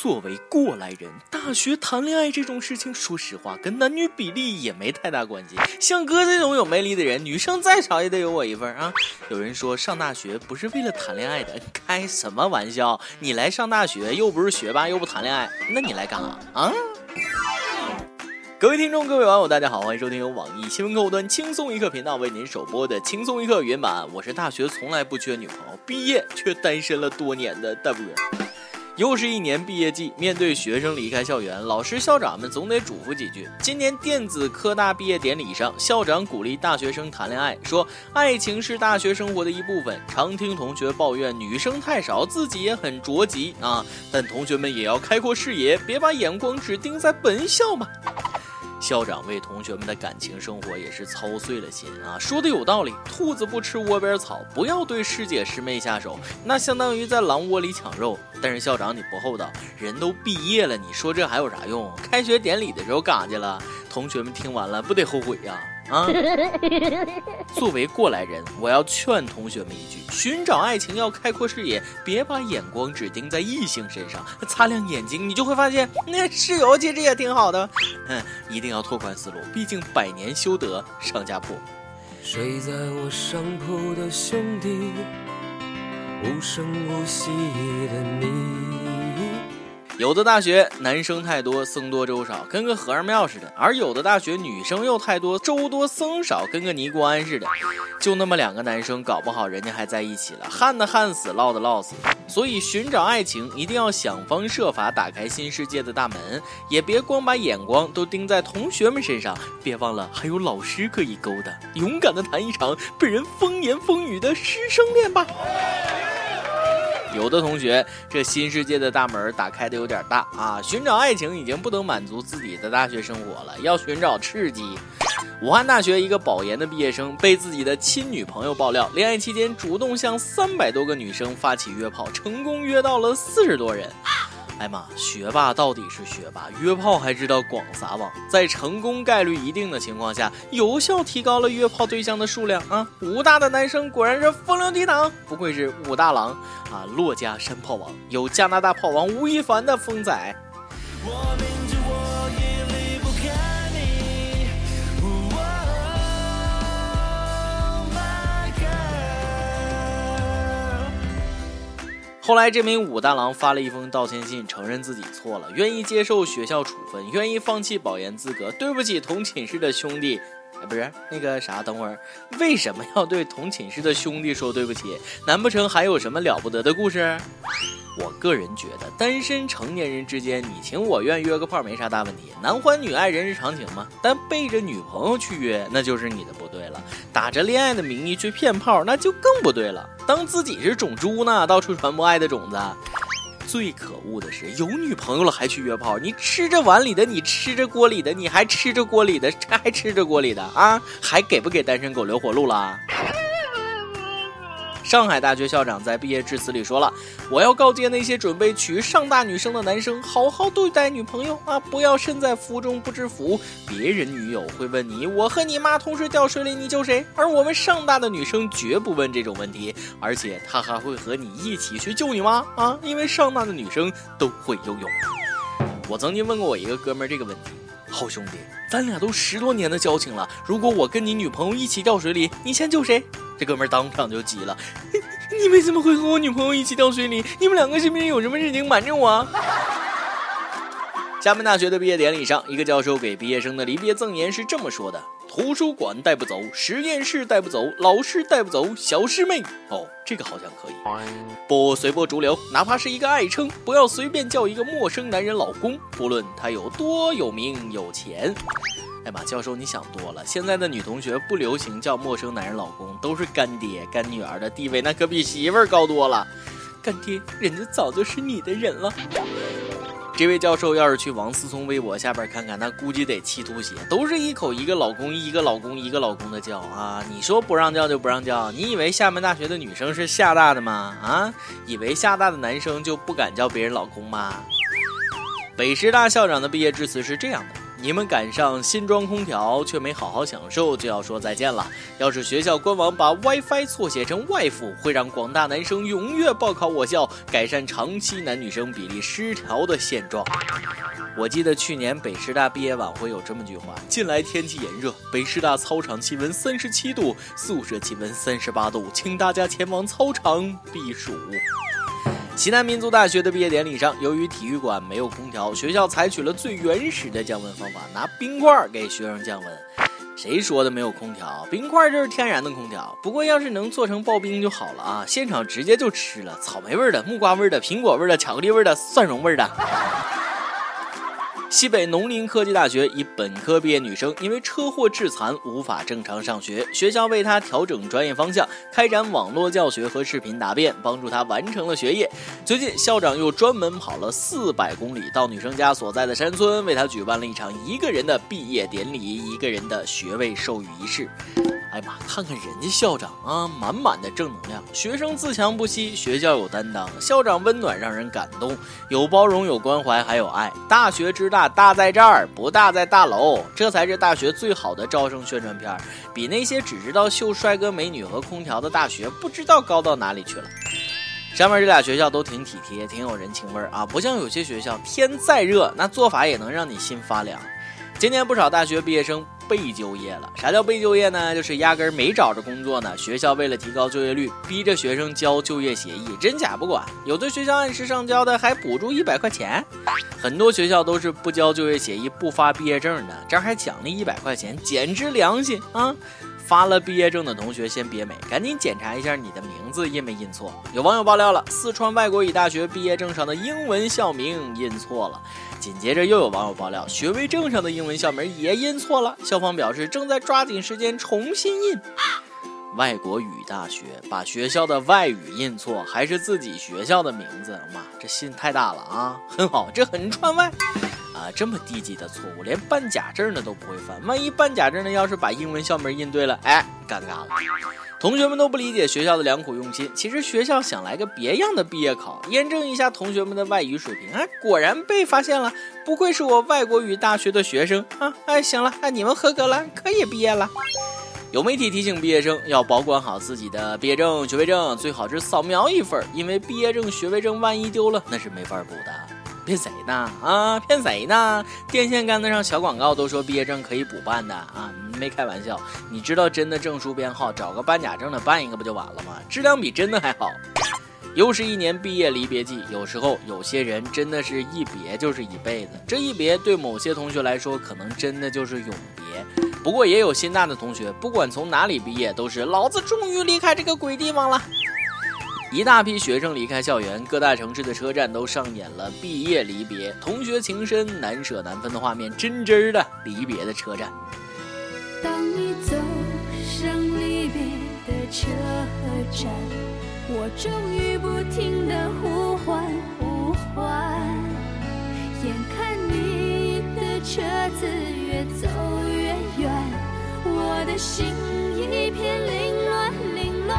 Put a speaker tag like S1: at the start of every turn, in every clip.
S1: 作为过来人，大学谈恋爱这种事情，说实话跟男女比例也没太大关系。像哥这种有魅力的人，女生再少也得有我一份啊！有人说上大学不是为了谈恋爱的，开什么玩笑？你来上大学又不是学霸，又不谈恋爱，那你来干啥啊？各位听众，各位网友，大家好，欢迎收听由网易新闻客户端轻松一刻频道为您首播的轻松一刻原版。我是大学从来不缺女朋友，毕业却单身了多年的大波。又是一年毕业季，面对学生离开校园，老师校长们总得嘱咐几句。今年电子科大毕业典礼上，校长鼓励大学生谈恋爱，说爱情是大学生活的一部分。常听同学抱怨女生太少，自己也很着急啊，但同学们也要开阔视野，别把眼光只盯在本校嘛。校长为同学们的感情生活也是操碎了心啊，说的有道理。兔子不吃窝边草，不要对师姐师妹下手，那相当于在狼窝里抢肉。但是校长你不厚道，人都毕业了，你说这还有啥用？开学典礼的时候干啥去了？同学们听完了不得后悔呀？啊作为过来人，我要劝同学们一句：寻找爱情要开阔视野，别把眼光只盯在异性身上。擦亮眼睛，你就会发现那室友其实也挺好的。嗯，一定要拓宽思路，毕竟百年修得上家铺。睡在我上铺的兄弟，无声无息的你。有的大学男生太多，僧多粥少，跟个和尚庙似的；而有的大学女生又太多，粥多僧少，跟个尼姑庵似的。就那么两个男生，搞不好人家还在一起了，旱的旱死，涝的涝死。所以寻找爱情，一定要想方设法打开新世界的大门，也别光把眼光都盯在同学们身上，别忘了还有老师可以勾搭。勇敢的谈一场被人风言风语的师生恋吧。有的同学，这新世界的大门打开的有点大啊！寻找爱情已经不能满足自己的大学生活了，要寻找刺激。武汉大学一个保研的毕业生被自己的亲女朋友爆料，恋爱期间主动向三百多个女生发起约炮，成功约到了四十多人。哎妈，学霸到底是学霸，约炮还知道广撒网，在成功概率一定的情况下，有效提高了约炮对象的数量啊！武大的男生果然是风流倜傥，不愧是武大郎啊！洛家山炮王有加拿大炮王吴亦凡的风仔。我明。后来，这名武大郎发了一封道歉信，承认自己错了，愿意接受学校处分，愿意放弃保研资格。对不起，同寝室的兄弟，哎，不是那个啥，等会儿为什么要对同寝室的兄弟说对不起？难不成还有什么了不得的故事？我个人觉得，单身成年人之间你情我愿约个炮没啥大问题，男欢女爱人之常情嘛。但背着女朋友去约，那就是你的不对了。打着恋爱的名义去骗炮，那就更不对了。当自己是种猪呢，到处传播爱的种子。最可恶的是，有女朋友了还去约炮，你吃着碗里的，你吃着锅里的，你还吃着锅里的，还吃着锅里的啊？还给不给单身狗留活路了？上海大学校长在毕业致辞里说了：“我要告诫那些准备娶上大女生的男生，好好对待女朋友啊，不要身在福中不知福。别人女友会问你，我和你妈同时掉水里，你救谁？而我们上大的女生绝不问这种问题，而且她还会和你一起去救你妈啊，因为上大的女生都会游泳。”我曾经问过我一个哥们儿这个问题：“好兄弟，咱俩都十多年的交情了，如果我跟你女朋友一起掉水里，你先救谁？”这哥们儿当场就急了，你为什么会和我女朋友一起掉水里？你们两个是不是有什么事情瞒着我？厦门大学的毕业典礼上，一个教授给毕业生的离别赠言是这么说的：图书馆带不走，实验室带不走，老师带不走，小师妹。哦，这个好像可以。不随波逐流，哪怕是一个爱称，不要随便叫一个陌生男人老公，不论他有多有名有钱。哎妈，教授，你想多了。现在的女同学不流行叫陌生男人老公，都是干爹干女儿的地位，那可比媳妇儿高多了。干爹，人家早就是你的人了。这位教授要是去王思聪微博下边看看，那估计得气吐血，都是一口一个老公，一个老公，一个老公的叫啊！你说不让叫就不让叫？你以为厦门大学的女生是厦大的吗？啊，以为厦大的男生就不敢叫别人老公吗？北师大校长的毕业致辞是这样的。你们赶上新装空调却没好好享受，就要说再见了。要是学校官网把 WiFi 错写成外服，会让广大男生踊跃报考我校，改善长期男女生比例失调的现状。我记得去年北师大毕业晚会有这么句话：近来天气炎热，北师大操场气温三十七度，宿舍气温三十八度，请大家前往操场避暑。西南民族大学的毕业典礼上，由于体育馆没有空调，学校采取了最原始的降温方法，拿冰块给学生降温。谁说的没有空调？冰块就是天然的空调。不过要是能做成刨冰就好了啊！现场直接就吃了，草莓味的、木瓜味的、苹果味的、巧克力味的、蒜蓉味的。西北农林科技大学一本科毕业女生因为车祸致残，无法正常上学，学校为她调整专业方向，开展网络教学和视频答辩，帮助她完成了学业。最近，校长又专门跑了四百公里到女生家所在的山村，为她举办了一场一个人的毕业典礼，一个人的学位授予仪式。哎妈，看看人家校长啊，满满的正能量，学生自强不息，学校有担当，校长温暖让人感动，有包容，有关怀，还有爱。大学之大，大在这儿，不大在大楼，这才是大学最好的招生宣传片，比那些只知道秀帅哥美女和空调的大学不知道高到哪里去了。上面这俩学校都挺体贴，挺有人情味儿啊，不像有些学校，天再热，那做法也能让你心发凉。今年不少大学毕业生。被就业了，啥叫被就业呢？就是压根儿没找着工作呢。学校为了提高就业率，逼着学生交就业协议，真假不管。有的学校按时上交的，还补助一百块钱。很多学校都是不交就业协议不发毕业证的，这儿还奖励一百块钱，简直良心啊！发了毕业证的同学先别美，赶紧检查一下你的名字印没印错。有网友爆料了，四川外国语大学毕业证上的英文校名印错了。紧接着又有网友爆料，学位证上的英文校名也印错了。校方表示正在抓紧时间重新印。外国语大学把学校的外语印错，还是自己学校的名字，妈，这心太大了啊！很好，这很川外。啊，这么低级的错误，连办假证的都不会犯。万一办假证的要是把英文校名印对了，哎，尴尬了。同学们都不理解学校的良苦用心。其实学校想来个别样的毕业考，验证一下同学们的外语水平。哎，果然被发现了，不愧是我外国语大学的学生啊！哎，行了，哎，你们合格了，可以毕业了。有媒体提醒毕业生要保管好自己的毕业证、学位证，最好是扫描一份，因为毕业证、学位证万一丢了，那是没法补的。骗谁呢？啊，骗谁呢？电线杆子上小广告都说毕业证可以补办的啊，没开玩笑。你知道真的证书编号，找个办假证的办一个不就完了吗？质量比真的还好。又是一年毕业离别季，有时候有些人真的是一别就是一辈子。这一别对某些同学来说，可能真的就是永别。不过也有心大的同学，不管从哪里毕业，都是老子终于离开这个鬼地方了。一大批学生离开校园，各大城市的车站都上演了毕业离别、同学情深、难舍难分的画面，真真的离别的车站。当你走上离别的车站，我终于不停的呼唤呼唤，眼看你的车子越走越远，我的心一片凌乱凌乱。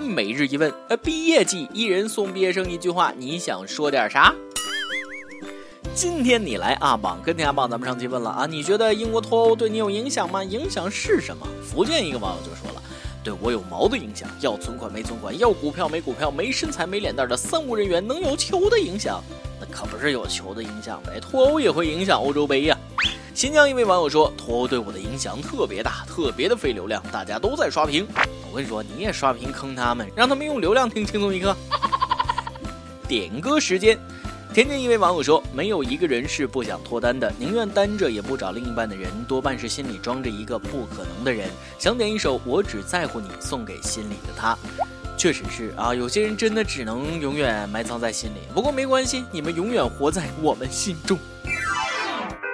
S1: 每日一问，呃，毕业季，一人送毕业生一句话，你想说点啥？今天你来阿榜跟天阿榜，咱们上期问了啊，你觉得英国脱欧对你有影响吗？影响是什么？福建一个网友就说了，对我有毛的影响，要存款没存款，要股票没股票，没身材没脸蛋的三无人员能有球的影响？那可不是有球的影响呗，脱欧也会影响欧洲杯呀。新疆一位网友说：“脱欧对我的影响特别大，特别的费流量，大家都在刷屏。我跟你说，你也刷屏坑他们，让他们用流量听轻松一刻。”点歌时间，天津一位网友说：“没有一个人是不想脱单的，宁愿单着也不找另一半的人，多半是心里装着一个不可能的人。”想点一首《我只在乎你》，送给心里的他。确实是啊，有些人真的只能永远埋藏在心里。不过没关系，你们永远活在我们心中。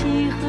S2: 几何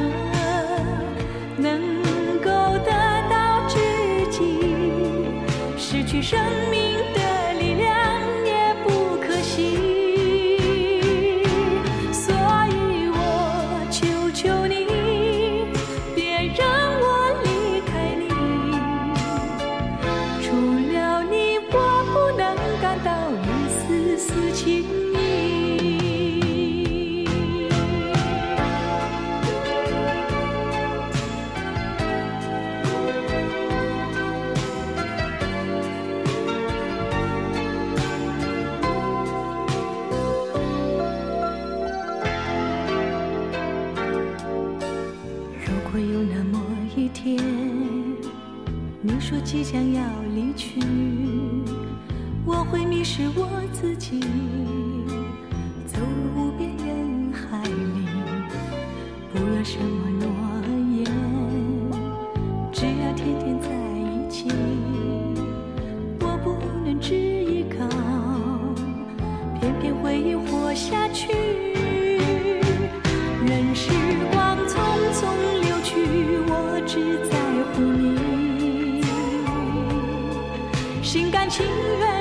S2: 心甘情愿